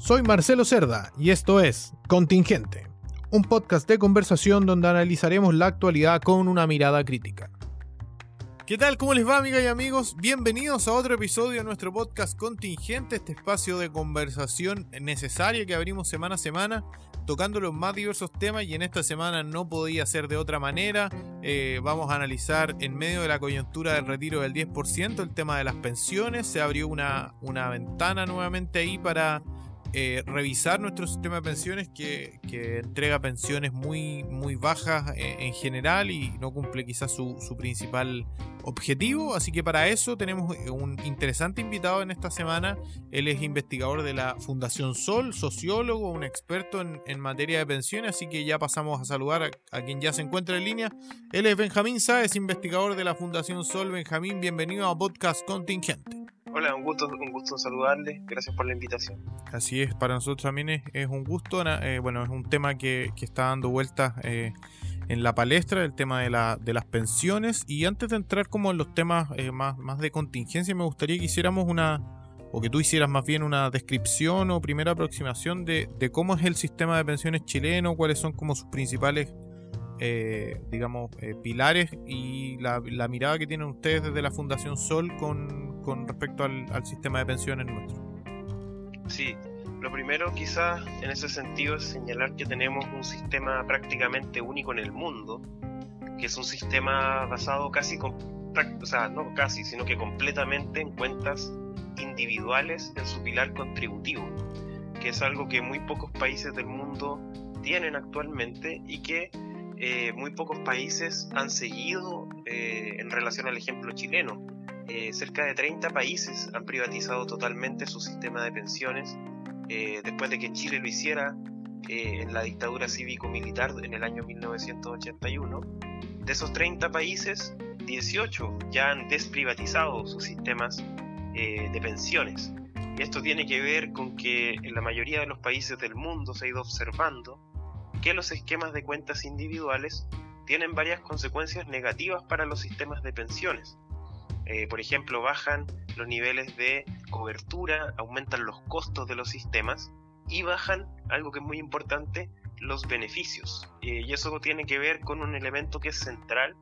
Soy Marcelo Cerda y esto es Contingente, un podcast de conversación donde analizaremos la actualidad con una mirada crítica. ¿Qué tal? ¿Cómo les va, amigas y amigos? Bienvenidos a otro episodio de nuestro podcast Contingente, este espacio de conversación necesaria que abrimos semana a semana, tocando los más diversos temas y en esta semana no podía ser de otra manera. Eh, vamos a analizar en medio de la coyuntura del retiro del 10% el tema de las pensiones. Se abrió una, una ventana nuevamente ahí para eh, revisar nuestro sistema de pensiones que, entrega pensiones muy, muy bajas eh, en general y no cumple quizás su, principal objetivo. Así que para eso tenemos eh, un interesante invitado en esta semana. Él es investigador de la Fundación Sol, sociólogo, un experto en, materia de pensiones. Así que ya pasamos a saludar a, a, quien ya se encuentra en línea. Él es Benjamín Sáez, investigador de la Fundación Sol. Benjamín, bienvenido a Podcast Contingente. Hola, un gusto, un gusto saludarles. Gracias por la invitación. Así es, para nosotros también es, un gusto. Eh, bueno, es un tema que, está dando vueltas eh, en la palestra, el tema de, la, de las pensiones. Y antes de entrar como en los temas eh, más, más de contingencia, me gustaría que hiciéramos una, o que tú hicieras más bien una descripción o primera aproximación de, de cómo es el sistema de pensiones chileno, cuáles son como sus principales eh, digamos, eh, pilares y la, mirada que tienen ustedes desde la Fundación Sol con, con respecto al, sistema de pensiones nuestro. Sí, lo primero quizás en ese sentido es señalar que tenemos un sistema prácticamente único en el mundo, que es un sistema basado casi, con, o sea, no casi, sino que completamente en cuentas individuales en su pilar contributivo, que es algo que muy pocos países del mundo tienen actualmente y que eh, muy pocos países han seguido eh, en relación al ejemplo chileno. Eh, cerca de 30 países han privatizado totalmente su sistema de pensiones después de que Chile lo hiciera en la dictadura cívico-militar en el año 1981. De esos 30 países, 18 ya han desprivatizado sus sistemas de pensiones. Y esto tiene que ver con que en la mayoría de los países del mundo se ha ido observando que los esquemas de cuentas individuales tienen varias consecuencias negativas para los sistemas de pensiones. Eh, por ejemplo, bajan los niveles de cobertura, aumentan los costos de los sistemas y bajan, algo que es muy importante, los beneficios. Eh, y eso tiene que ver con un elemento que es central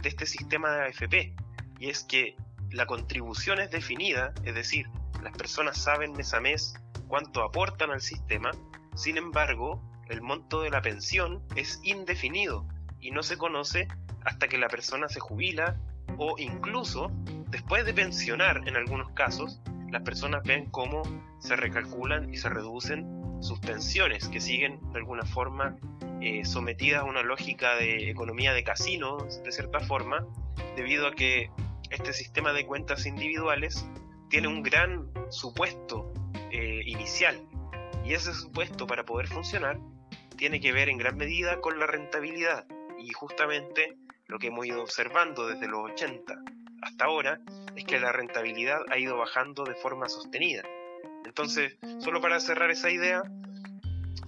de este sistema de AFP, y es que la contribución es definida, es decir, las personas saben mes a mes cuánto aportan al sistema, sin embargo, el monto de la pensión es indefinido y no se conoce hasta que la persona se jubila o incluso después de pensionar en algunos casos, las personas ven cómo se recalculan y se reducen sus pensiones que siguen de alguna forma eh, sometidas a una lógica de economía de casino de cierta forma debido a que este sistema de cuentas individuales tiene un gran supuesto eh, inicial. Y ese supuesto para poder funcionar tiene que ver en gran medida con la rentabilidad. Y justamente lo que hemos ido observando desde los 80 hasta ahora es que la rentabilidad ha ido bajando de forma sostenida. Entonces, solo para cerrar esa idea,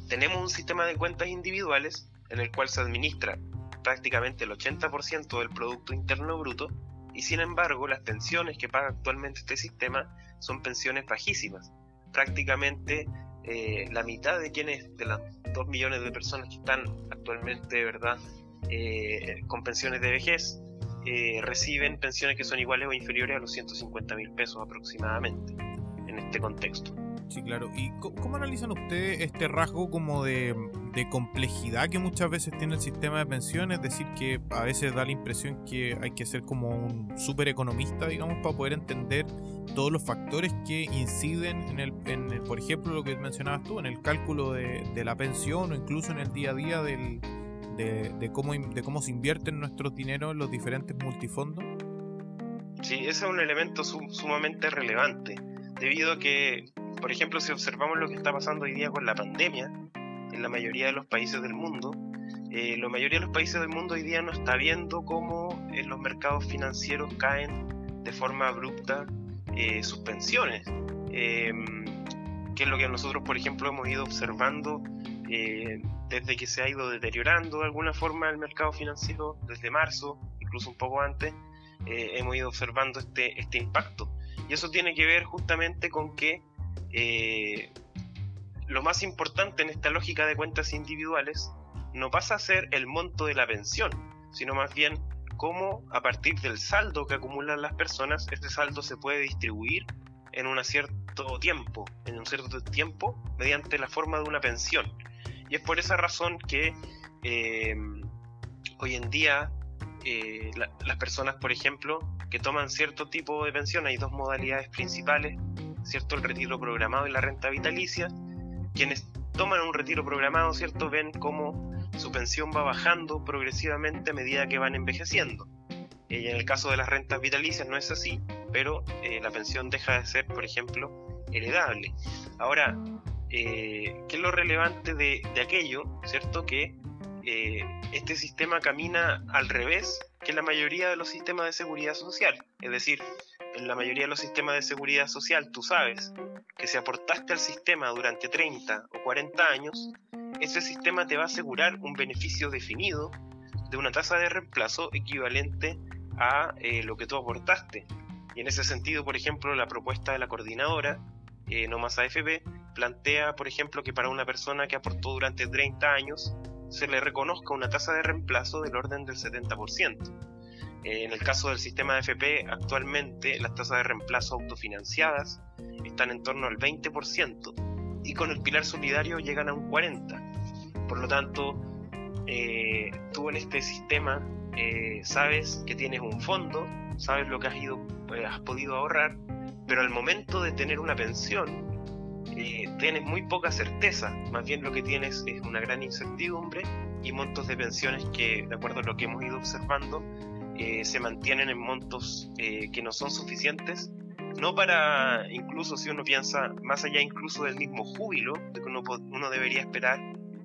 tenemos un sistema de cuentas individuales en el cual se administra prácticamente el 80% del Producto Interno Bruto y sin embargo las pensiones que paga actualmente este sistema son pensiones bajísimas, prácticamente eh, la mitad de quienes, de las 2 millones de personas que están actualmente, ¿verdad?, eh, con pensiones de vejez, eh, reciben pensiones que son iguales o inferiores a los 150 mil pesos aproximadamente en este contexto. Sí, claro. ¿Y cómo analizan ustedes este rasgo como de, complejidad que muchas veces tiene el sistema de pensiones? Es decir, que a veces da la impresión que hay que ser como un súper economista, digamos, para poder entender todos los factores que inciden en el, en por ejemplo, lo que mencionabas tú, en el cálculo de, la pensión o incluso en el día a día del, de, cómo, de cómo se invierten nuestros dineros en los diferentes multifondos. Sí, ese es un elemento sumamente relevante, debido a que por ejemplo, si observamos lo que está pasando hoy día con la pandemia, en la mayoría de los países del mundo, eh, la mayoría de los países del mundo hoy día no está viendo cómo en los mercados financieros caen de forma abrupta eh, sus pensiones. Em, que es lo que nosotros, por ejemplo, hemos ido observando eh, desde que se ha ido deteriorando de alguna forma el mercado financiero desde marzo, incluso un poco antes, hemos ido observando este, este impacto. Y eso tiene que ver justamente con que eh, lo más importante en esta lógica de cuentas individuales no pasa a ser el monto de la pensión, sino más bien cómo a partir del saldo que acumulan las personas, este saldo se puede distribuir en un cierto tiempo, en un cierto tiempo, mediante la forma de una pensión. Y es por esa razón que eh, hoy en día eh, las personas, por ejemplo, que toman cierto tipo de pensión, hay dos modalidades principales, ¿cierto? El retiro programado y la renta vitalicia. Quienes toman un retiro programado, ¿cierto? Ven cómo su pensión va bajando progresivamente a medida que van envejeciendo. Y en el caso de las rentas vitalicias no es así, pero eh, la pensión deja de ser, por ejemplo, heredable. Ahora, eh, ¿qué es lo relevante de, aquello? ¿Cierto? Que eh, este sistema camina al revés que la mayoría de los sistemas de seguridad social. Es decir, en la mayoría de los sistemas de seguridad social tú sabes que si aportaste al sistema durante 30 o 40 años, ese sistema te va a asegurar un beneficio definido de una tasa de reemplazo equivalente a eh, lo que tú aportaste. Y en ese sentido, por ejemplo, la propuesta de la coordinadora, eh, no más AFP, plantea, por ejemplo, que para una persona que aportó durante 30 años se le reconozca una tasa de reemplazo del orden del 70%. Eh, en el caso del sistema de AFP, actualmente las tasas de reemplazo autofinanciadas están en torno al 20% y con el pilar solidario llegan a un 40%. Por lo tanto, tú en este sistema eh, sabes que tienes un fondo, sabes lo que has, ido, eh, has podido ahorrar, pero al momento de tener una pensión, eh, tienes muy poca certeza, más bien lo que tienes es una gran incertidumbre y montos de pensiones que, de acuerdo a lo que hemos ido observando, se mantienen en montos que no son suficientes, no para, incluso si uno piensa más allá incluso del mismo júbilo, de que uno, uno debería esperar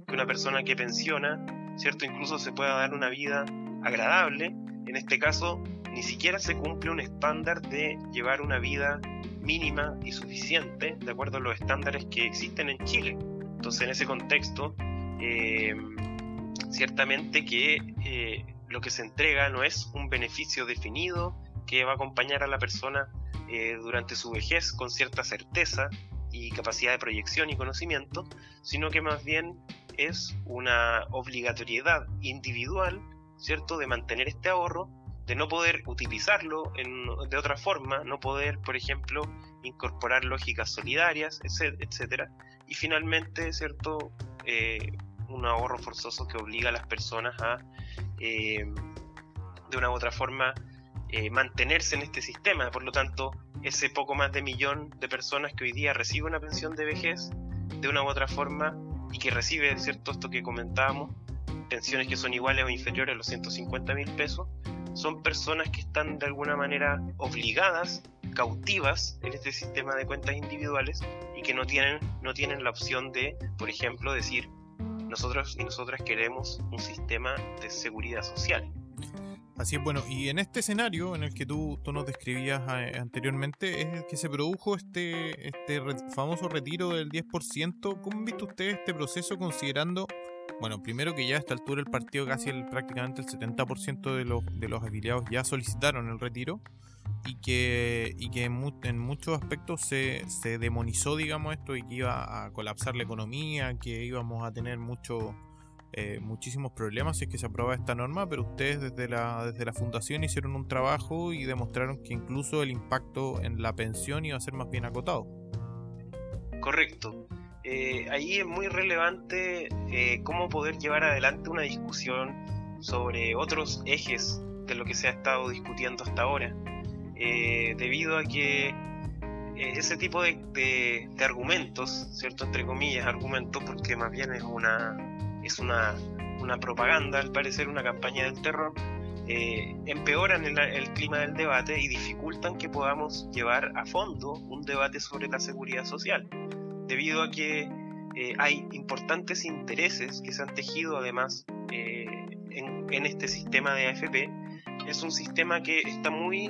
que una persona que pensiona, ¿cierto? Incluso se pueda dar una vida agradable, en este caso ni siquiera se cumple un estándar de llevar una vida mínima y suficiente de acuerdo a los estándares que existen en Chile. Entonces en ese contexto, eh, ciertamente que eh, lo que se entrega no es un beneficio definido que va a acompañar a la persona eh, durante su vejez con cierta certeza y capacidad de proyección y conocimiento, sino que más bien es una obligatoriedad individual ¿cierto? De mantener este ahorro, de no poder utilizarlo de otra forma, no poder, por ejemplo, incorporar lógicas solidarias, etcétera. Y finalmente, ¿cierto? Eh, un ahorro forzoso que obliga a las personas a, eh, de una u otra forma, eh, mantenerse en este sistema. Por lo tanto, ese poco más de millón de personas que hoy día recibe una pensión de vejez, de una u otra forma, y que recibe, ¿cierto? Esto que comentábamos, pensiones que son iguales o inferiores a los 150 mil pesos, son personas que están de alguna manera obligadas, cautivas en este sistema de cuentas individuales y que no tienen, no tienen la opción de, por ejemplo, decir, nosotros y nosotras queremos un sistema de seguridad social. Así es, bueno, y en este escenario en el que tú, tú nos describías eh, anteriormente, es el que se produjo este, este famoso retiro del 10%. ¿Cómo han visto ustedes este proceso considerando bueno, primero que ya a esta altura el partido casi el, prácticamente el 70% de los, de los afiliados ya solicitaron el retiro y que, y que en, muchos aspectos se, se, demonizó, digamos, esto y que iba a colapsar la economía, que íbamos a tener mucho, eh, muchísimos problemas si es que se aprueba esta norma, pero ustedes desde la, desde la fundación hicieron un trabajo y demostraron que incluso el impacto en la pensión iba a ser más bien acotado. Correcto. Eh, ahí es muy relevante eh, cómo poder llevar adelante una discusión sobre otros ejes de lo que se ha estado discutiendo hasta ahora, eh, debido a que ese tipo de, argumentos, cierto entre comillas argumentos, porque más bien es una es una, una propaganda, al parecer una campaña del terror, empeoran el, clima del debate y dificultan que podamos llevar a fondo un debate sobre la seguridad social debido a que eh, hay importantes intereses que se han tejido además eh, en, este sistema de AFP. Es un sistema que está muy,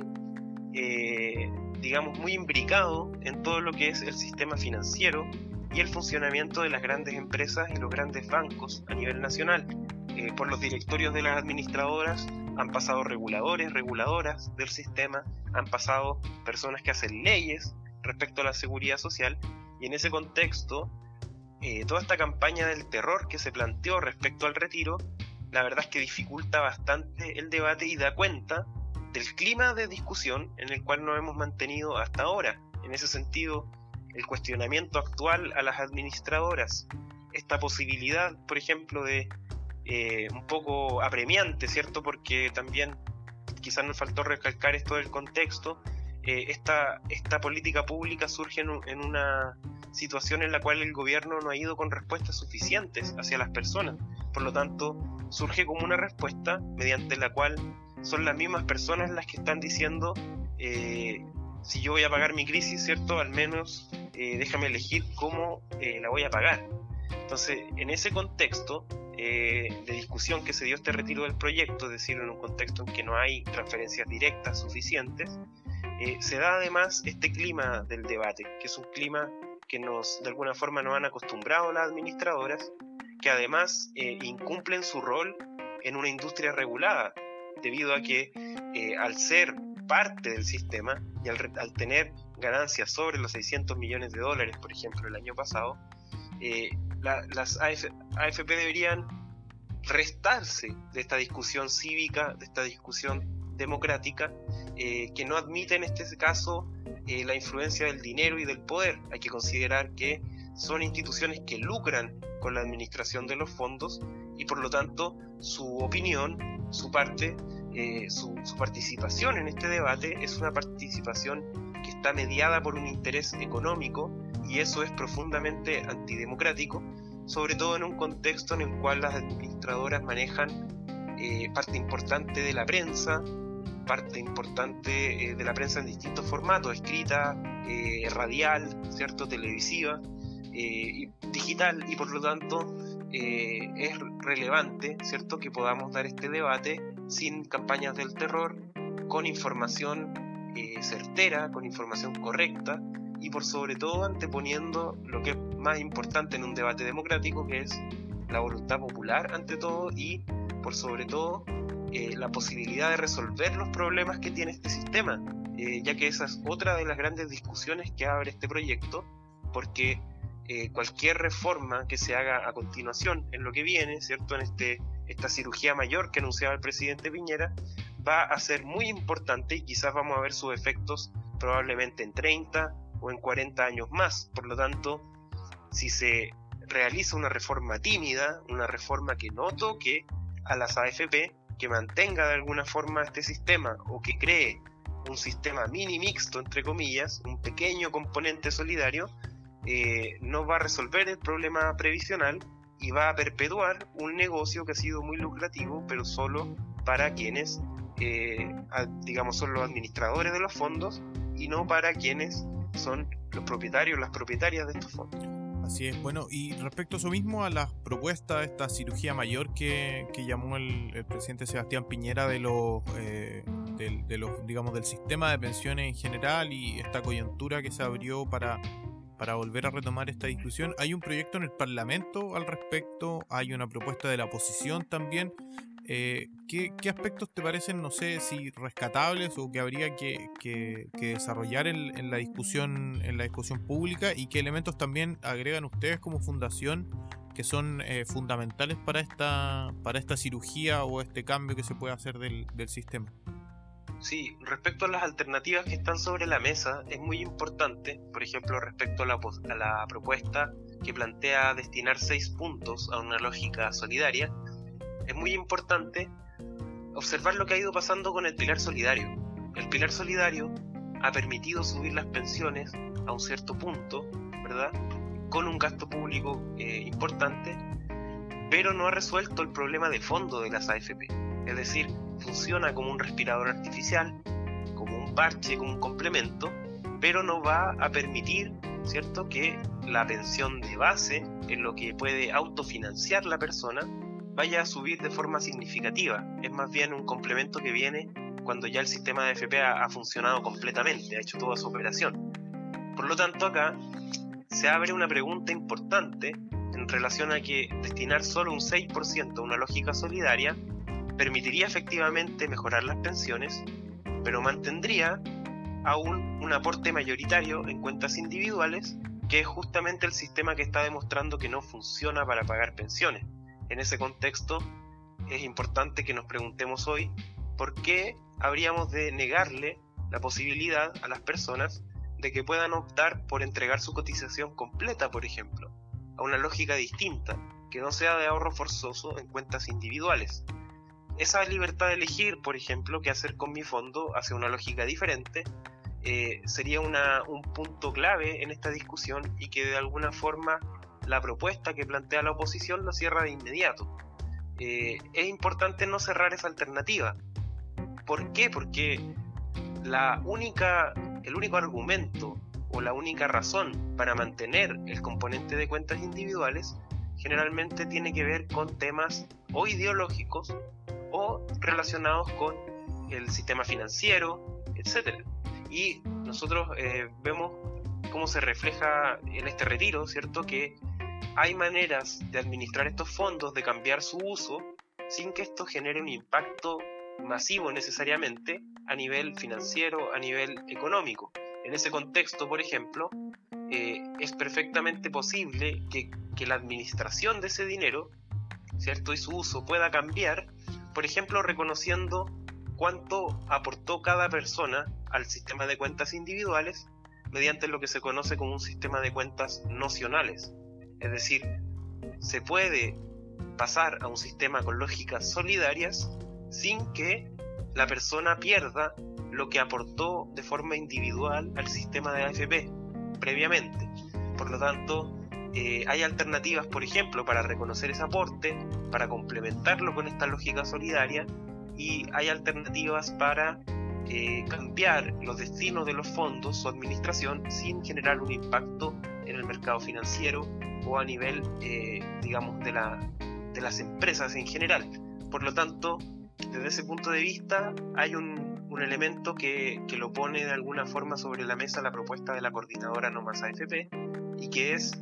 eh, digamos, muy imbricado en todo lo que es el sistema financiero y el funcionamiento de las grandes empresas y los grandes bancos a nivel nacional. por los directorios de las administradoras han pasado reguladores, reguladoras del sistema, han pasado personas que hacen leyes respecto a la seguridad social y en ese contexto, eh, toda esta campaña del terror que se planteó respecto al retiro, la verdad es que dificulta bastante el debate y da cuenta del clima de discusión en el cual nos hemos mantenido hasta ahora. En ese sentido, el cuestionamiento actual a las administradoras, esta posibilidad, por ejemplo, de eh, un poco apremiante, ¿cierto? Porque también quizás nos faltó recalcar esto del contexto, eh, esta, esta política pública surge en, en, una situación en la cual el gobierno no ha ido con respuestas suficientes hacia las personas. Por lo tanto, surge como una respuesta mediante la cual son las mismas personas las que están diciendo eh, si yo voy a pagar mi crisis, ¿cierto? Al menos eh, déjame elegir cómo eh, la voy a pagar. Entonces, en ese contexto de discusión que se dio este retiro del proyecto, es decir, en un contexto en que no hay transferencias directas suficientes, se da además este clima del debate, que es un clima que nos de alguna forma nos han acostumbrado las administradoras, que además incumplen su rol en una industria regulada, debido a que al ser parte del sistema y al, tener ganancias sobre los 600 millones de dólares, por ejemplo, el año pasado, eh, las AFP deberían restarse de esta discusión cívica, de esta discusión democrática, eh, que no admite en este caso eh, la influencia del dinero y del poder. Hay que considerar que son instituciones que lucran con la administración de los fondos y por lo tanto su opinión, su parte, eh, su, participación en este debate es una participación que está mediada por un interés económico y eso es profundamente antidemocrático, sobre todo en un contexto en el cual las administradoras manejan parte importante de la prensa, parte importante eh, de la prensa en distintos formatos, escrita, radial, cierto, televisiva y digital, y por lo tanto es relevante, cierto, que podamos dar este debate sin campañas del terror, con información eh, certera, con información correcta y por sobre todo anteponiendo lo que es más importante en un debate democrático, que es la voluntad popular ante todo y por sobre todo eh, la posibilidad de resolver los problemas que tiene este sistema, eh, ya que esa es otra de las grandes discusiones que abre este proyecto, porque cualquier reforma que se haga a continuación en lo que viene, ¿cierto? En este esta cirugía mayor que anunciaba el presidente Piñera va a ser muy importante y quizás vamos a ver sus efectos probablemente en 30 o en 40 años más. Por lo tanto, si se realiza una reforma tímida, una reforma que no toque a las AFP, que mantenga de alguna forma este sistema o que cree un sistema mini mixto, entre comillas, un pequeño componente solidario, eh, no va a resolver el problema previsional y va a perpetuar un negocio que ha sido muy lucrativo, pero solo para quienes, eh, digamos, son los administradores de los fondos y no para quienes son los propietarios, las propietarias de estos fondos. Así es, bueno, y respecto a eso mismo, a la propuesta de esta cirugía mayor que, que llamó el, presidente Sebastián Piñera de los, eh, de los, digamos, del sistema de pensiones en general y esta coyuntura que se abrió para para volver a retomar esta discusión. Hay un proyecto en el Parlamento al respecto, hay una propuesta de la oposición también. Eh, ¿qué, aspectos te parecen, no sé, si rescatables o que habría que, desarrollar en, la discusión, en la discusión pública y qué elementos también agregan ustedes como fundación que son eh, fundamentales para esta, para esta cirugía o este cambio que se puede hacer del, del sistema? Sí, respecto a las alternativas que están sobre la mesa, es muy importante, por ejemplo, respecto a la, a la propuesta que plantea destinar seis puntos a una lógica solidaria, es muy importante observar lo que ha ido pasando con el pilar solidario. El pilar solidario ha permitido subir las pensiones a un cierto punto, ¿verdad? Con un gasto público eh, importante, pero no ha resuelto el problema de fondo de las AFP. Es decir, funciona como un respirador artificial, como un parche, como un complemento, pero no va a permitir, ¿cierto?, que la pensión de base, en lo que puede autofinanciar la persona, vaya a subir de forma significativa. Es más bien un complemento que viene cuando ya el sistema de FP ha, funcionado completamente, ha hecho toda su operación. Por lo tanto, acá se abre una pregunta importante en relación a que destinar solo un 6% a una lógica solidaria permitiría efectivamente mejorar las pensiones, pero mantendría aún un aporte mayoritario en cuentas individuales que es justamente el sistema que está demostrando que no funciona para pagar pensiones. En ese contexto, es importante que nos preguntemos hoy por qué habríamos de negarle la posibilidad a las personas de que puedan optar por entregar su cotización completa, por ejemplo, a una lógica distinta, que no sea de ahorro forzoso en cuentas individuales. Esa libertad de elegir, por ejemplo, qué hacer con mi fondo hacia una lógica diferente, eh, sería un punto clave en esta discusión y que de alguna forma la propuesta que plantea la oposición lo cierra de inmediato. Eh, es importante no cerrar esa alternativa. ¿Por qué? Porque la única, el único argumento o la única razón para mantener el componente de cuentas individuales generalmente tiene que ver con temas o ideológicos o relacionados con el sistema financiero, etc. Y nosotros eh, vemos cómo se refleja en este retiro, ¿cierto? Que hay maneras de administrar estos fondos, de cambiar su uso, sin que esto genere un impacto masivo necesariamente a nivel financiero, a nivel económico. En ese contexto, por ejemplo, eh, es perfectamente posible que, la administración de ese dinero, ¿cierto? Y su uso pueda cambiar, por ejemplo, reconociendo cuánto aportó cada persona al sistema de cuentas individuales mediante lo que se conoce como un sistema de cuentas nocionales. Es decir, se puede pasar a un sistema con lógicas solidarias sin que la persona pierda lo que aportó de forma individual al sistema de AFP previamente. Por lo tanto, eh, hay alternativas, por ejemplo, para reconocer ese aporte, para complementarlo con esta lógica solidaria, y hay alternativas para eh, cambiar los destinos de los fondos, su administración, sin generar un impacto en el mercado financiero o a nivel, eh, digamos, de, la, de las empresas en general. Por lo tanto, desde ese punto de vista, hay un, elemento que, que, lo pone de alguna forma sobre la mesa la propuesta de la coordinadora No AFP y que es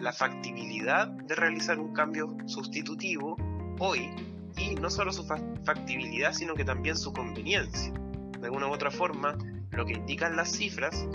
la factibilidad de realizar un cambio sustitutivo hoy y no solo su factibilidad, sino que también su conveniencia. De alguna u otra forma, lo que indican las cifras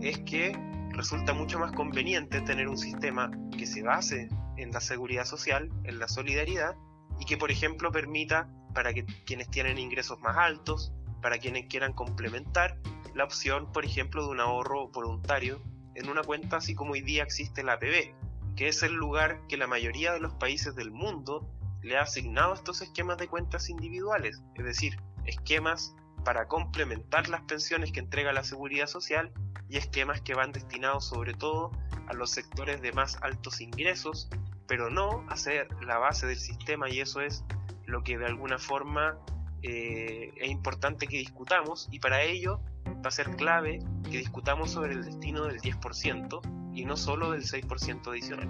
es que resulta mucho más conveniente tener un sistema que se base en la seguridad social, en la solidaridad, y que por ejemplo permita para que quienes tienen ingresos más altos, para quienes quieran complementar, la opción, por ejemplo, de un ahorro voluntario en una cuenta así como hoy día existe la APB, que es el lugar que la mayoría de los países del mundo le ha asignado estos esquemas de cuentas individuales, es decir, esquemas para complementar las pensiones que entrega la seguridad social y esquemas que van destinados sobre todo a los sectores de más altos ingresos, pero no a ser la base del sistema y eso es lo que de alguna forma eh, es importante que discutamos y para ello va a ser clave que discutamos sobre el destino del 10% y no solo del 6% adicional.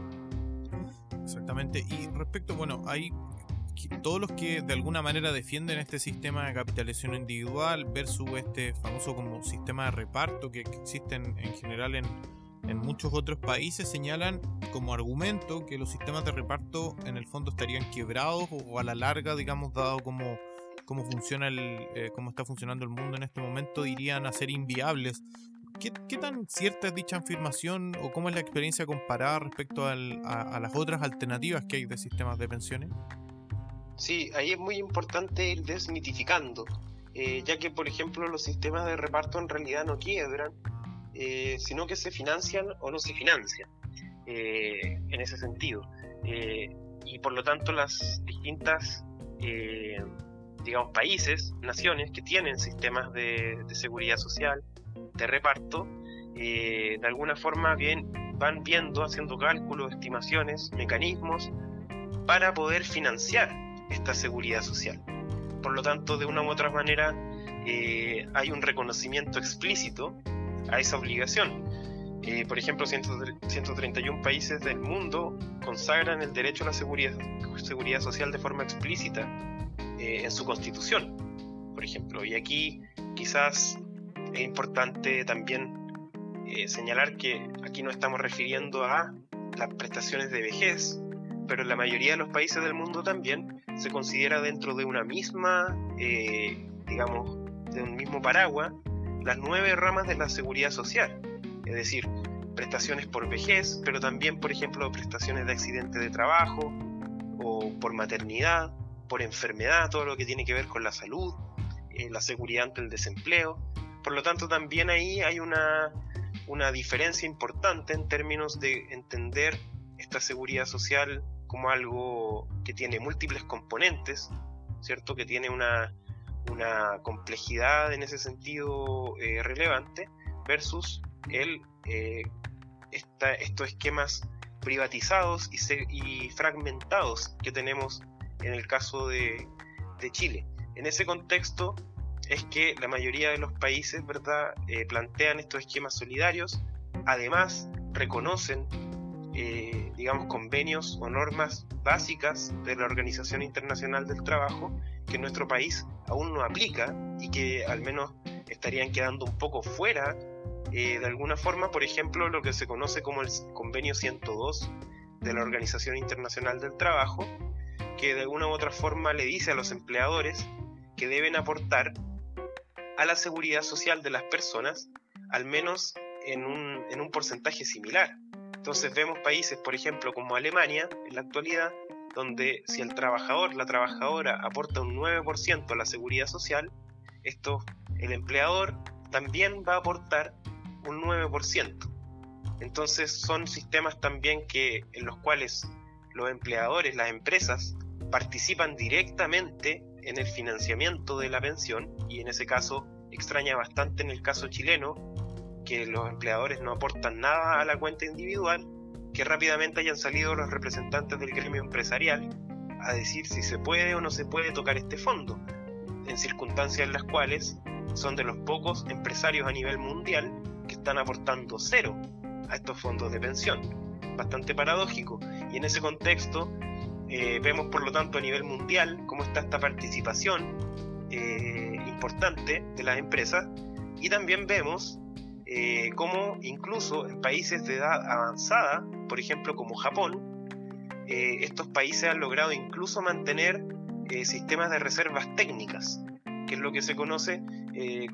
Exactamente. Y respecto, bueno, hay todos los que de alguna manera defienden este sistema de capitalización individual versus este famoso como sistema de reparto que, existen en general en, en, muchos otros países señalan como argumento que los sistemas de reparto en el fondo estarían quebrados o, a la larga, digamos, dado como cómo funciona el, eh, cómo está funcionando el mundo en este momento, irían a ser inviables. ¿Qué, tan cierta es dicha afirmación o cómo es la experiencia comparada respecto a, a las otras alternativas que hay de sistemas de pensiones? Sí, ahí es muy importante ir desmitificando, eh, ya que por ejemplo los sistemas de reparto en realidad no quiebran, eh, sino que se financian o no se financian eh, en ese sentido. y por lo tanto las distintas, digamos, países, naciones que tienen sistemas de, de seguridad social, de reparto, de alguna forma bien, van viendo, haciendo cálculos, estimaciones, mecanismos para poder financiar esta seguridad social. Por lo tanto, de una u otra manera, eh, hay un reconocimiento explícito a esa obligación. Eh, por ejemplo, 131 países del mundo consagran el derecho a la seguridad, social de forma explícita eh, en su constitución, por ejemplo. Y aquí quizás es importante también señalar que aquí no estamos refiriendo a las prestaciones de vejez, pero en la mayoría de los países del mundo también se considera dentro de una misma, eh, digamos, de un mismo paraguas, las nueve ramas de la seguridad social. Es decir, prestaciones por vejez, pero también, por ejemplo, prestaciones de accidente de trabajo o por maternidad, por enfermedad, todo lo que tiene que ver con la salud, eh, la seguridad ante el desempleo. Por lo tanto, también ahí hay una, una diferencia importante en términos de entender esta seguridad social como algo que tiene múltiples componentes, ¿cierto? Que tiene una, una complejidad en ese sentido eh, relevante versus el, eh, estos esquemas privatizados y, y, fragmentados que tenemos en el caso de, de, Chile. En ese contexto es que la mayoría de los países ¿verdad? Eh, plantean estos esquemas solidarios, además reconocen eh, digamos, convenios o normas básicas de la Organización Internacional del Trabajo que nuestro país aún no aplica y que al menos estarían quedando un poco fuera eh, de alguna forma, por ejemplo, lo que se conoce como el Convenio 102 de la Organización Internacional del Trabajo, que de alguna u otra forma le dice a los empleadores que deben aportar a la seguridad social de las personas, al menos en un, en un porcentaje similar. Entonces vemos países, por ejemplo, como Alemania, en la actualidad, donde si el trabajador, la trabajadora aporta un 9% a la seguridad social, esto, el empleador también va a aportar un 9%. Entonces son sistemas también que, en los cuales los empleadores, las empresas, participan directamente en el financiamiento de la pensión y en ese caso extraña bastante en el caso chileno que los empleadores no aportan nada a la cuenta individual, que rápidamente hayan salido los representantes del gremio empresarial a decir si se puede o no se puede tocar este fondo, en circunstancias en las cuales son de los pocos empresarios a nivel mundial que están aportando cero a estos fondos de pensión. Bastante paradójico. Y en ese contexto eh, vemos por lo tanto a nivel mundial cómo está esta participación eh, importante de las empresas y también vemos eh, como incluso en países de edad avanzada, por ejemplo como Japón, eh, estos países han logrado incluso mantener eh, sistemas de reservas técnicas, que es lo que se conoce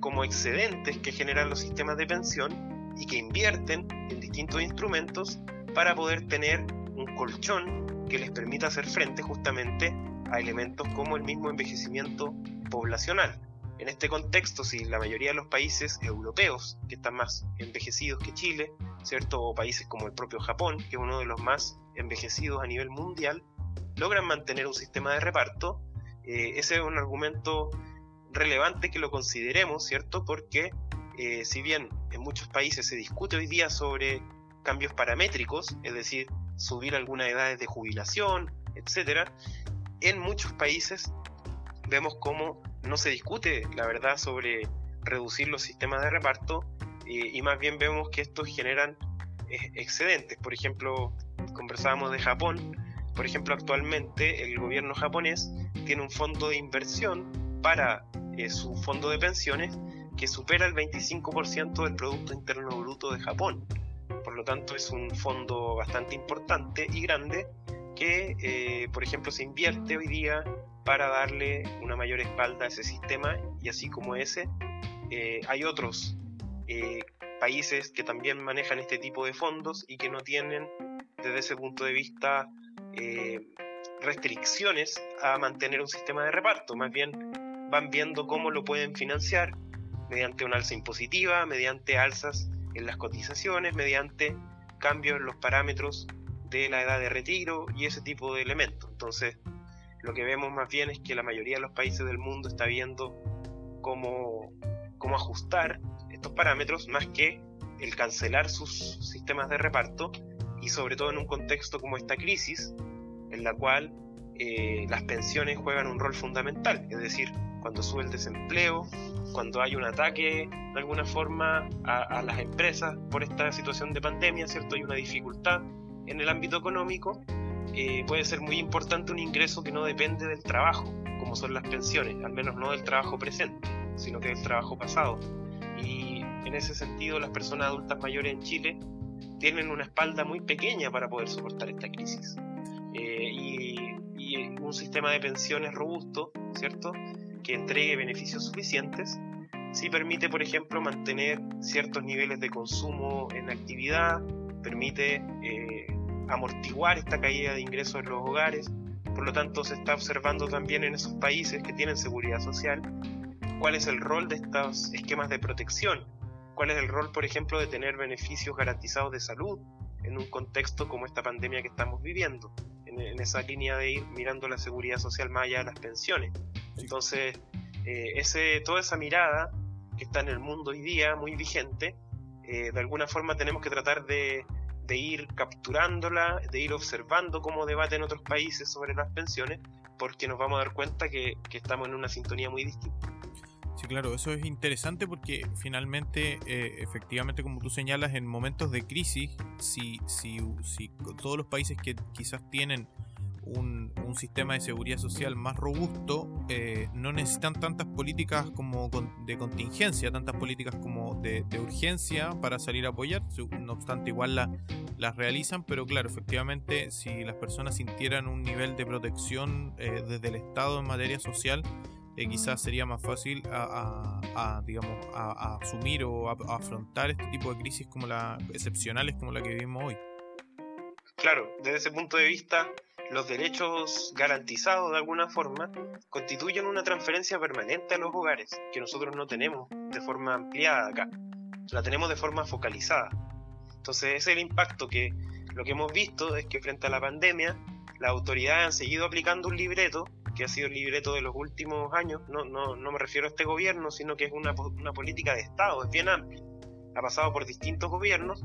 como excedentes que generan los sistemas de pensión y que invierten en distintos instrumentos para poder tener un colchón que les permita hacer frente justamente a elementos como el mismo envejecimiento poblacional. En este contexto, si la mayoría de los países europeos, que están más envejecidos que Chile, ¿cierto? o países como el propio Japón, que es uno de los más envejecidos a nivel mundial, logran mantener un sistema de reparto, eh, ese es un argumento relevante que lo consideremos, ¿cierto? Porque eh, si bien en muchos países se discute hoy día sobre cambios paramétricos, es decir, subir algunas edades de jubilación, etcétera, en muchos países vemos cómo no se discute, la verdad, sobre reducir los sistemas de reparto y más bien vemos que estos generan eh, excedentes. Por ejemplo, conversábamos de Japón. Por ejemplo, actualmente el gobierno japonés tiene un fondo de inversión para eh, su fondo de pensiones que supera el 25% del Producto Interno Bruto de Japón. Por lo tanto, es un fondo bastante importante y grande que, eh, por ejemplo, se invierte hoy día para darle una mayor espalda a ese sistema y así como ese, eh, hay otros eh, países que también manejan este tipo de fondos y que no tienen desde ese punto de vista restricciones a mantener un sistema de reparto, más bien van viendo cómo lo pueden financiar mediante una alza impositiva, mediante alzas en las cotizaciones, mediante cambios en los parámetros de la edad de retiro y ese tipo de elementos. Entonces, lo que vemos más bien es que la mayoría de los países del mundo está viendo cómo, cómo ajustar estos parámetros más que el cancelar sus sistemas de reparto y sobre todo en un contexto como esta crisis en la cual eh, las pensiones juegan un rol fundamental, es decir, cuando sube el desempleo, cuando hay un ataque de alguna forma a, a las empresas por esta situación de pandemia, ¿cierto? Hay una dificultad en el ámbito económico, eh, puede ser muy importante un ingreso que no depende del trabajo, como son las pensiones, al menos no del trabajo presente, sino que del trabajo pasado. Y en ese sentido, las personas adultas mayores en Chile tienen una espalda muy pequeña para poder soportar esta crisis. Eh, y, un sistema de pensiones robusto, ¿cierto? Que entregue beneficios suficientes, sí permite, por ejemplo, mantener ciertos niveles de consumo en actividad, permite eh, amortiguar esta caída de ingresos en los hogares, por lo tanto se está observando también en esos países que tienen seguridad social cuál es el rol de estos esquemas de protección, cuál es el rol, por ejemplo, de tener beneficios garantizados de salud en un contexto como esta pandemia que estamos viviendo, en, esa línea de ir mirando la seguridad social más allá de las pensiones. Entonces, eh, ese, toda esa mirada que está en el mundo hoy día, muy vigente, eh, de alguna forma tenemos que tratar de, ir capturándola, de ir observando cómo debaten otros países sobre las pensiones, porque nos vamos a dar cuenta que, estamos en una sintonía muy distinta. Sí, claro, eso es interesante porque finalmente, eh, efectivamente, como tú señalas, en momentos de crisis, si, si, si todos los países que quizás tienen un, sistema de seguridad social más robusto, eh, no necesitan tantas políticas como de contingencia, tantas políticas como de, urgencia para salir a apoyar, no obstante igual las realizan, pero claro, efectivamente si las personas sintieran un nivel de protección eh, desde el Estado en materia social, eh, quizás sería más fácil a, digamos, a, asumir o a, afrontar este tipo de crisis como la, excepcionales como la que vivimos hoy. Claro, desde ese punto de vista, los derechos garantizados de alguna forma constituyen una transferencia permanente a los hogares, que nosotros no tenemos de forma ampliada acá, la tenemos de forma focalizada. Entonces ese es el impacto que lo que hemos visto es que frente a la pandemia las autoridades han seguido aplicando un libreto, que ha sido el libreto de los últimos años, no, no, no me refiero a este gobierno, sino que es una, una política de Estado, es bien amplia, ha pasado por distintos gobiernos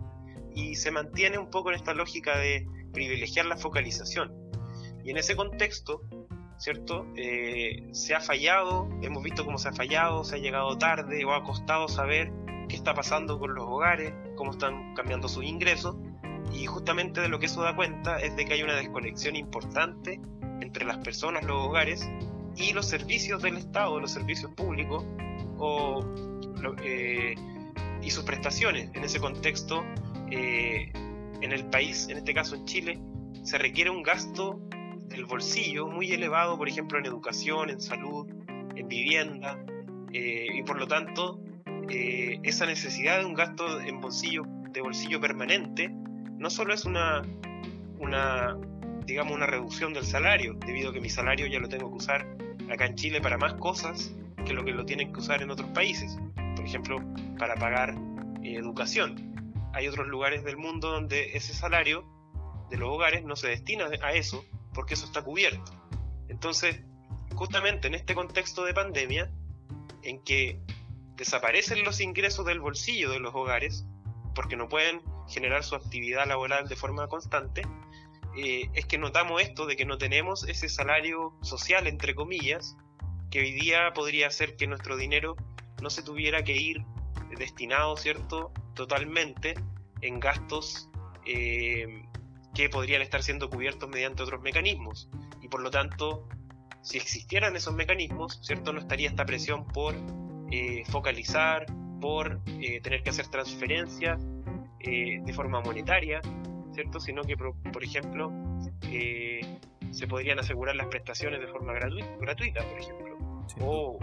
y se mantiene un poco en esta lógica de privilegiar la focalización. Y en ese contexto, ¿cierto? Eh, se ha fallado, hemos visto cómo se ha fallado, se ha llegado tarde o ha costado saber qué está pasando con los hogares, cómo están cambiando sus ingresos. Y justamente de lo que eso da cuenta es de que hay una desconexión importante entre las personas, los hogares y los servicios del Estado, los servicios públicos o, eh, y sus prestaciones. En ese contexto, eh, en el país, en este caso en Chile, se requiere un gasto el bolsillo muy elevado, por ejemplo, en educación, en salud, en vivienda, eh, y por lo tanto, eh, esa necesidad de un gasto en bolsillo, de bolsillo permanente, no solo es una, una, digamos, una reducción del salario, debido a que mi salario ya lo tengo que usar acá en Chile para más cosas que lo que lo tienen que usar en otros países, por ejemplo, para pagar eh, educación. Hay otros lugares del mundo donde ese salario de los hogares no se destina a eso, porque eso está cubierto. Entonces, justamente en este contexto de pandemia, en que desaparecen los ingresos del bolsillo de los hogares, porque no pueden generar su actividad laboral de forma constante, eh, es que notamos esto de que no tenemos ese salario social, entre comillas, que hoy día podría hacer que nuestro dinero no se tuviera que ir destinado, ¿cierto?, totalmente en gastos eh, que podrían estar siendo cubiertos mediante otros mecanismos. Y por lo tanto, si existieran esos mecanismos, ¿cierto? No estaría esta presión por eh, focalizar, por eh, tener que hacer transferencias eh, de forma monetaria, ¿cierto? Sino que, por, ejemplo, se podrían asegurar las prestaciones de forma gratuita, gratuita por ejemplo, o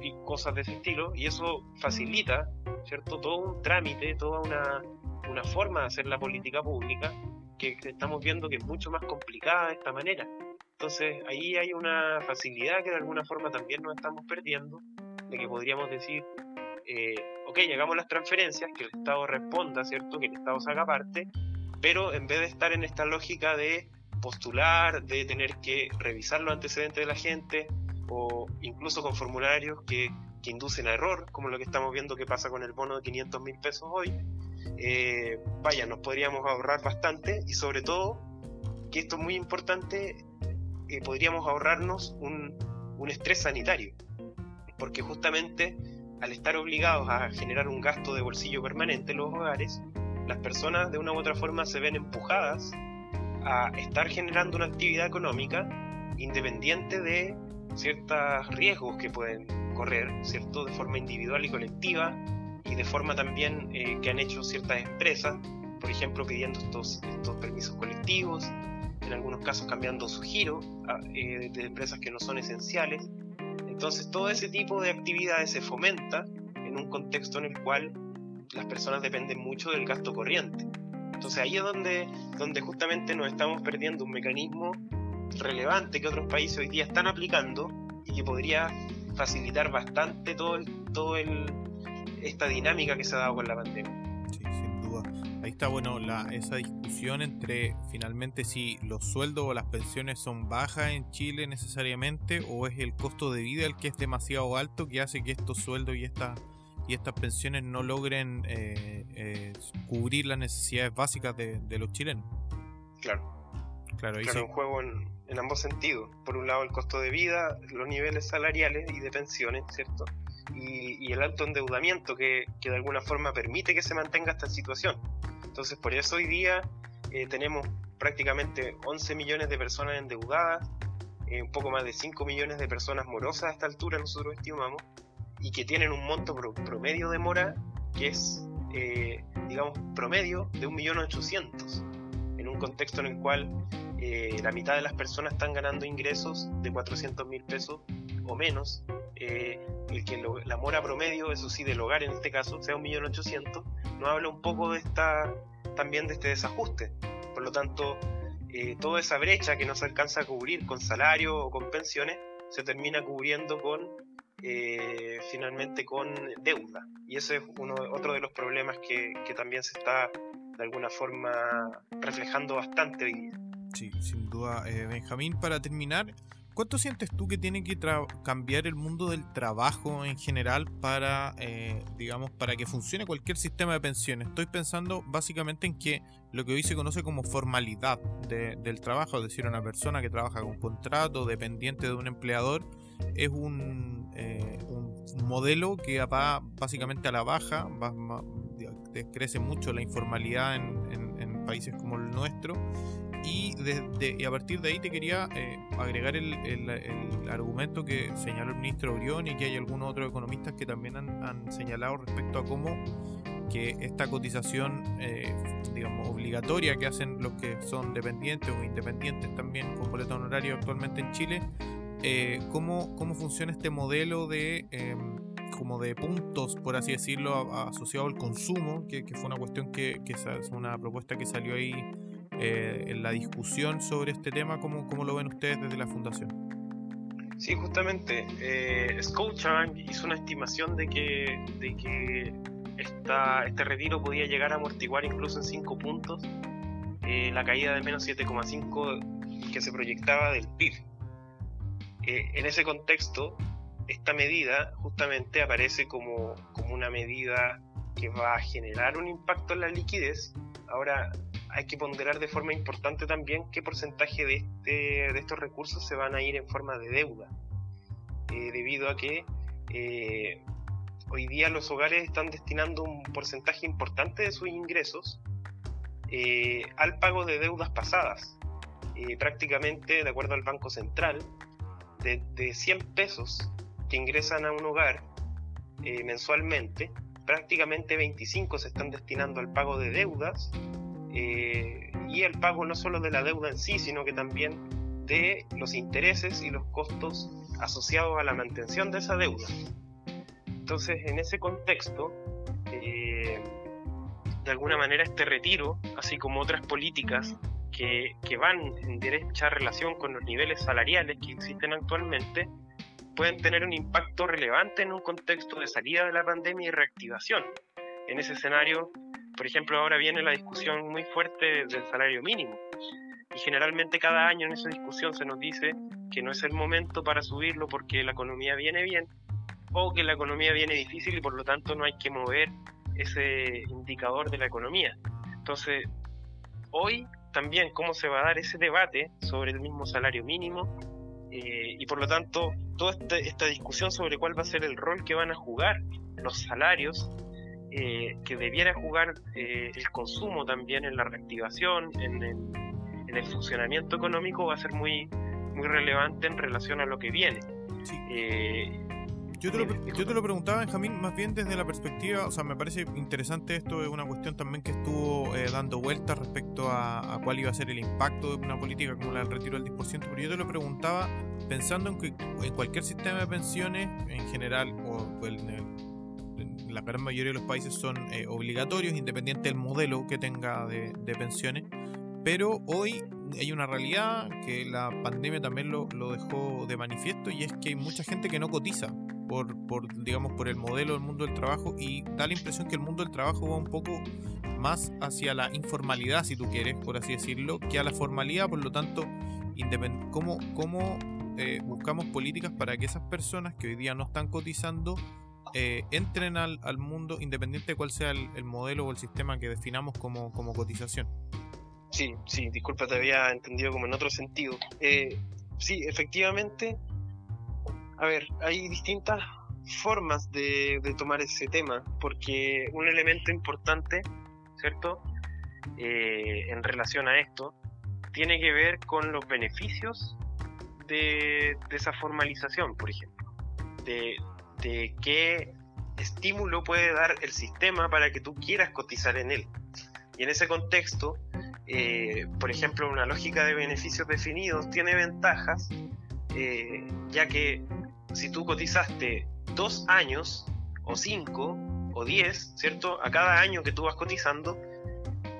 y cosas de ese estilo, y eso facilita, ¿cierto? Todo un trámite, toda una, una forma de hacer la política pública que estamos viendo que es mucho más complicada de esta manera. Entonces ahí hay una facilidad que de alguna forma también nos estamos perdiendo, de que podríamos decir, eh, ok, llegamos las transferencias, que el Estado responda, ¿cierto? Que el Estado saca parte, pero en vez de estar en esta lógica de postular, de tener que revisar los antecedentes de la gente, o incluso con formularios que, que inducen a error, como lo que estamos viendo que pasa con el bono de 500 mil pesos hoy, eh, vaya, nos podríamos ahorrar bastante y sobre todo, que esto es muy importante, eh, podríamos ahorrarnos un, un estrés sanitario, porque justamente al estar obligados a generar un gasto de bolsillo permanente en los hogares, las personas de una u otra forma se ven empujadas a estar generando una actividad económica independiente de ciertos riesgos que pueden correr, ¿cierto? De forma individual y colectiva, y de forma también eh, que han hecho ciertas empresas, por ejemplo pidiendo estos, estos permisos colectivos, en algunos casos cambiando su giro ah, eh, de empresas que no son esenciales. Entonces todo ese tipo de actividades se fomenta en un contexto en el cual las personas dependen mucho del gasto corriente. Entonces ahí es donde, donde justamente nos estamos perdiendo un mecanismo relevante que otros países hoy día están aplicando y que podría facilitar bastante todo el, todo el, esta dinámica que se ha dado con la pandemia. Sí, sin duda. Ahí está bueno la, esa discusión entre finalmente si los sueldos o las pensiones son bajas en Chile necesariamente o es el costo de vida el que es demasiado alto que hace que estos sueldos y estas y estas pensiones no logren eh, eh, cubrir las necesidades básicas de, los chilenos. Claro. Claro, ahí un juego en, en, ambos sentidos. Por un lado el costo de vida, los niveles salariales y de pensiones, ¿cierto? Y, el alto endeudamiento que, que, de alguna forma permite que se mantenga esta situación. Entonces por eso hoy día eh, tenemos prácticamente 11 millones de personas endeudadas, un poco más de 5 millones de personas morosas a esta altura nosotros estimamos, y que tienen un monto promedio de mora que es, eh, digamos, promedio de 1.800.000, en un contexto en el cual eh, la mitad de las personas están ganando ingresos de 400.000 pesos o menos, eh, el que la mora promedio, eso sí, del hogar en este caso, sea 1.800.000, nos habla un poco de esta, también de este desajuste. Por lo tanto, toda esa brecha que no se alcanza a cubrir con salario o con pensiones, se termina cubriendo con eh, finalmente con deuda. Y ese es uno, otro de los problemas que, también se está de alguna forma reflejando bastante hoy día. Sí, sin duda. Eh, Benjamín, para terminar, ¿cuánto sientes tú que tiene que cambiar el mundo del trabajo en general para, eh, digamos, para que funcione cualquier sistema de pensiones? Estoy pensando básicamente en que lo que hoy se conoce como formalidad del trabajo, es decir, una persona que trabaja con contrato, dependiente de un empleador, es un, eh, modelo que va básicamente a la baja, crece mucho la informalidad en, países como el nuestro. Y, a partir de ahí te quería eh, agregar el, argumento que señaló el ministro Orión y que hay algunos otros economistas que también han, señalado respecto a cómo que esta cotización eh, digamos obligatoria que hacen los que son dependientes o independientes también con boleto honorario actualmente en Chile eh, cómo, cómo funciona este modelo de em, como de puntos, por así decirlo, asociado al consumo, que, fue una cuestión que, que, es una propuesta que salió ahí eh, en la discusión sobre este tema. ¿Cómo, ¿Cómo, lo ven ustedes desde la fundación? Sí, justamente, eh, Scotiabank hizo una estimación de que, de que esta, este retiro podía llegar a amortiguar incluso en 5 puntos eh, la caída de menos 7,5 que se proyectaba del PIB en ese contexto, esta medida justamente aparece como, como una medida que va a generar un impacto en la liquidez. Ahora, hay que ponderar de forma importante también qué porcentaje de, este, de estos recursos se van a ir en forma de deuda, eh, debido a que eh, hoy día los hogares están destinando un porcentaje importante de sus ingresos eh, al pago de deudas pasadas. prácticamente, de acuerdo al Banco Central, de, 100 pesos que ingresan a un hogar eh, mensualmente, prácticamente 25 se están destinando al pago de deudas eh, y el pago no solo de la deuda en sí, sino que también de los intereses y los costos asociados a la mantención de esa deuda. Entonces, en ese contexto, eh, de alguna manera este retiro, así como otras políticas que, van en derecha relación con los niveles salariales que existen actualmente, pueden tener un impacto relevante en un contexto de salida de la pandemia y reactivación. En ese escenario, por ejemplo, ahora viene la discusión muy fuerte del salario mínimo. Y generalmente cada año en esa discusión se nos dice que no es el momento para subirlo porque la economía viene bien o que la economía viene difícil y por lo tanto no hay que mover ese indicador de la economía. Entonces, hoy también cómo se va a dar ese debate sobre el mismo salario mínimo eh, y por lo tanto toda esta, discusión sobre cuál va a ser el rol que van a jugar los salarios, eh, que debiera jugar eh, el consumo también en la reactivación, en el, en el, funcionamiento económico va a ser muy, muy relevante en relación a lo que viene. Yo te, lo, yo te lo preguntaba, Benjamín, más bien desde la perspectiva, o sea, me parece interesante esto, es una cuestión también que estuvo eh, dando vueltas respecto a, cuál iba a ser el impacto de una política como la del retiro del 10%, pero yo te lo preguntaba pensando en que en cualquier sistema de pensiones en general, o en, la gran mayoría de los países son eh, obligatorios, independiente del modelo que tenga de, pensiones. Pero hoy hay una realidad que la pandemia también lo, lo, dejó de manifiesto y es que hay mucha gente que no cotiza por, por, digamos, por el modelo del mundo del trabajo y da la impresión que el mundo del trabajo va un poco más hacia la informalidad, si tú quieres, por así decirlo, que a la formalidad, por lo tanto, ¿cómo, cómo eh, buscamos políticas para que esas personas que hoy día no están cotizando eh, entren al, mundo independiente de cuál sea el, modelo o el sistema que definamos como, como cotización? Sí, sí, disculpa, te había entendido como en otro sentido. Eh, sí, efectivamente, a ver, hay distintas formas de, de, tomar ese tema, porque un elemento importante ¿cierto? Eh, en relación a esto, tiene que ver con los beneficios de, esa formalización, por ejemplo, de, qué estímulo puede dar el sistema para que tú quieras cotizar en él. Y en ese contexto, eh, por ejemplo, una lógica de beneficios definidos tiene ventajas, eh, ya que si tú cotizaste dos años o cinco, o 10, ¿cierto? A cada año que tú vas cotizando,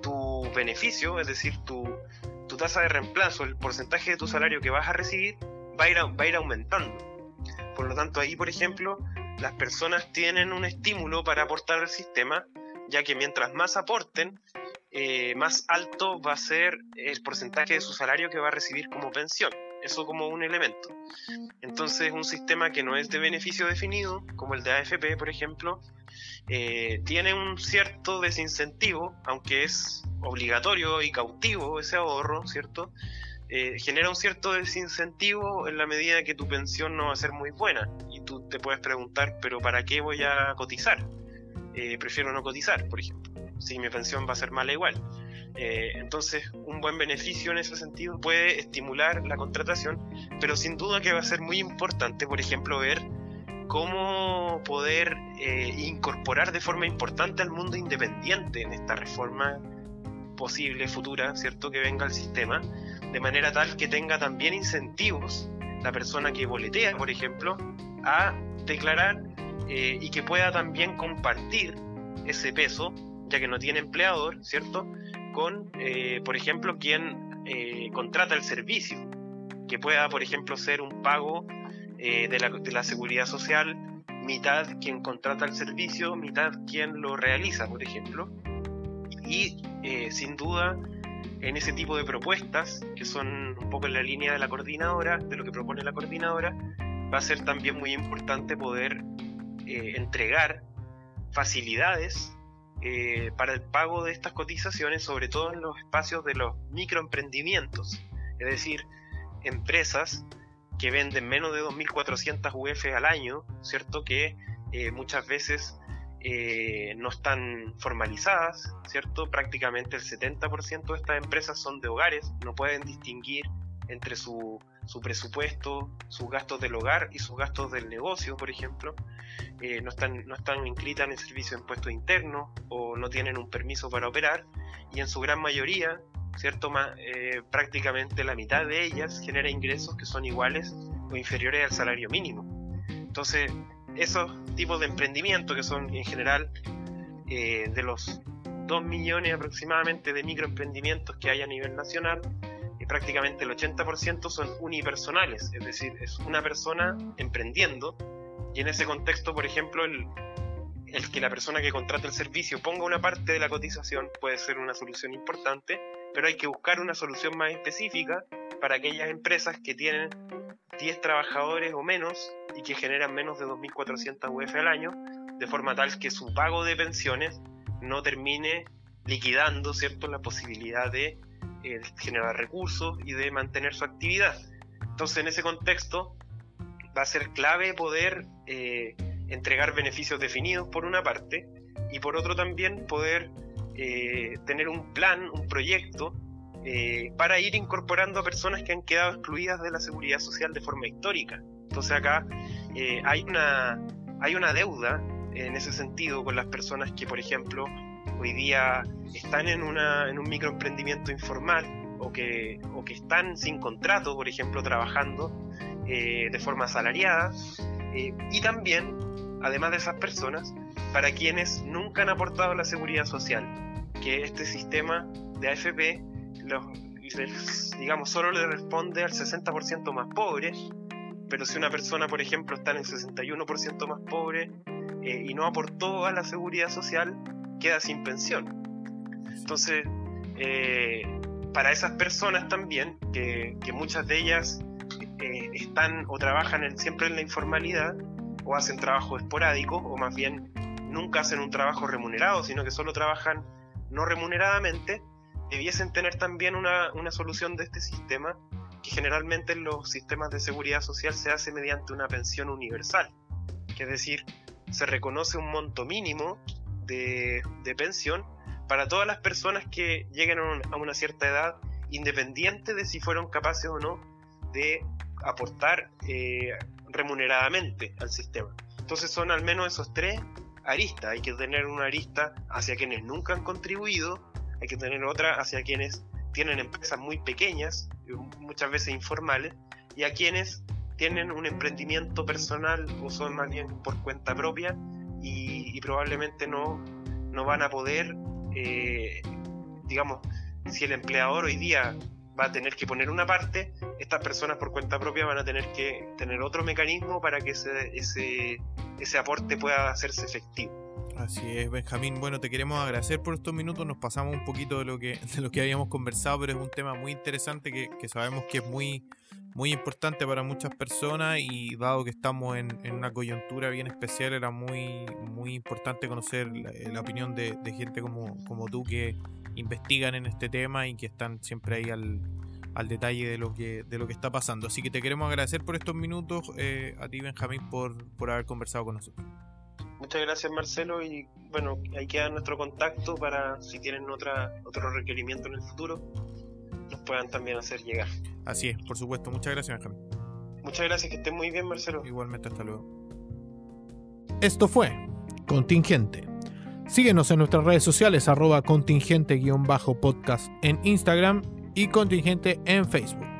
tu beneficio, es decir, tu, tu tasa de reemplazo, el porcentaje de tu salario que vas a recibir, va a ir, va a ir aumentando. Por lo tanto, ahí, por ejemplo, las personas tienen un estímulo para aportar al sistema, ya que mientras más aporten, eh, más alto va a ser el porcentaje de su salario que va a recibir como pensión. Eso como un elemento. Entonces, un sistema que no es de beneficio definido, como el de AFP, por ejemplo, eh, tiene un cierto desincentivo, aunque es obligatorio y cautivo ese ahorro, ¿cierto? Eh, genera un cierto desincentivo en la medida que tu pensión no va a ser muy buena. Y tú te puedes preguntar, pero ¿para qué voy a cotizar? Eh, prefiero no cotizar, por ejemplo, si mi pensión va a ser mala igual. entonces, un buen beneficio en ese sentido puede estimular la contratación, pero sin duda que va a ser muy importante, por ejemplo, ver cómo poder eh, incorporar de forma importante al mundo independiente en esta reforma posible, futura, ¿cierto? Que venga al sistema, de manera tal que tenga también incentivos la persona que boletea, por ejemplo, a declarar eh, y que pueda también compartir ese peso, ya que no tiene empleador, ¿cierto? Con, eh, por ejemplo, quien contrata el servicio, que pueda, por ejemplo, ser un pago eh, de, la, de, la, seguridad social, mitad quien contrata el servicio, mitad quien lo realiza, por ejemplo. Y eh, sin duda, en ese tipo de propuestas, que son un poco en la línea de la coordinadora, de lo que propone la coordinadora, va a ser también muy importante poder eh, entregar facilidades para el pago de estas cotizaciones, sobre todo en los espacios de los microemprendimientos, es decir, empresas que venden menos de 2.400 UF al año, ¿cierto? Que eh, muchas veces eh, no están formalizadas, ¿cierto? Prácticamente el 70% de estas empresas son de hogares, no pueden distinguir entre su, su presupuesto, sus gastos del hogar y sus gastos del negocio, por ejemplo. Eh, no, están, no están inscritas en el servicio de impuestos internos o no tienen un permiso para operar y en su gran mayoría ¿cierto? Eh, prácticamente la mitad de ellas genera ingresos que son iguales o inferiores al salario mínimo. Entonces, esos tipos de emprendimiento que son en general eh, de los 2 millones aproximadamente de microemprendimientos que hay a nivel nacional, eh, prácticamente el 80% son unipersonales, es decir, es una persona emprendiendo. Y en ese contexto, por ejemplo, el, el que la persona que contrata el servicio ponga una parte de la cotización puede ser una solución importante pero hay que buscar una solución más específica para aquellas empresas que tienen 10 trabajadores o menos y que generan menos de 2.400 UF al año, de forma tal que su pago de pensiones no termine liquidando ¿cierto? la posibilidad de eh, generar recursos y de mantener su actividad. Entonces, en ese contexto, va a ser clave poder eh, entregar beneficios definidos por una parte y por otro también poder eh, tener un plan, un proyecto eh, para ir incorporando a personas que han quedado excluidas de la seguridad social de forma histórica. Entonces acá eh, hay, una, hay una deuda en ese sentido con las personas que, por ejemplo, hoy día están en, una, en un microemprendimiento informal o que, o que están sin contrato, por ejemplo, trabajando de forma asalariada. y también, además de esas personas, para quienes nunca han aportado la seguridad social, que este sistema de AFP los, digamos, solo le responde al 60% más pobre, pero si una persona, por ejemplo, está en el 61% más pobre eh, y no aportó a la seguridad social, queda sin pensión. Entonces, eh, para esas personas también, que, muchas de ellas eh, están o trabajan siempre en la informalidad, o hacen trabajo esporádico, o más bien nunca hacen un trabajo remunerado, sino que solo trabajan no remuneradamente, debiesen tener también una, solución de este sistema, que generalmente en los sistemas de seguridad social se hace mediante una pensión universal, que es decir, se reconoce un monto mínimo de, pensión para todas las personas que lleguen a una cierta edad, independiente de si fueron capaces o no de aportar eh, remuneradamente al sistema. Entonces son al menos esos tres aristas. Hay que tener una arista hacia quienes nunca han contribuido, hay que tener otra hacia quienes tienen empresas muy pequeñas, muchas veces informales, y a quienes tienen un emprendimiento personal o son más bien por cuenta propia y, probablemente no, no van a poder, eh, digamos, si el empleador hoy día va a tener que poner una parte, estas personas por cuenta propia van a tener que tener otro mecanismo para que ese, ese, ese aporte pueda hacerse efectivo. Así es, Benjamín. Bueno, te queremos agradecer por estos minutos. Nos pasamos un poquito de lo que, de lo que habíamos conversado, pero es un tema muy interesante que, que sabemos que es muy, muy importante para muchas personas y dado que estamos en, en una coyuntura bien especial, era muy, muy importante conocer la, opinión de, de, gente como, como tú que investigan en este tema y que están siempre ahí al, al detalle de lo que de lo que está pasando. Así que te queremos agradecer por estos minutos eh, a ti Benjamín por, por haber conversado con nosotros. Muchas gracias Marcelo y bueno, ahí queda nuestro contacto para si tienen otra, otro requerimiento en el futuro, nos puedan también hacer llegar. Así es, por supuesto. Muchas gracias Benjamín. Muchas gracias, que estén muy bien Marcelo. Igualmente, hasta luego. Esto fue Contingente. Síguenos en nuestras redes sociales arroba contingente-podcast en Instagram y contingente en Facebook.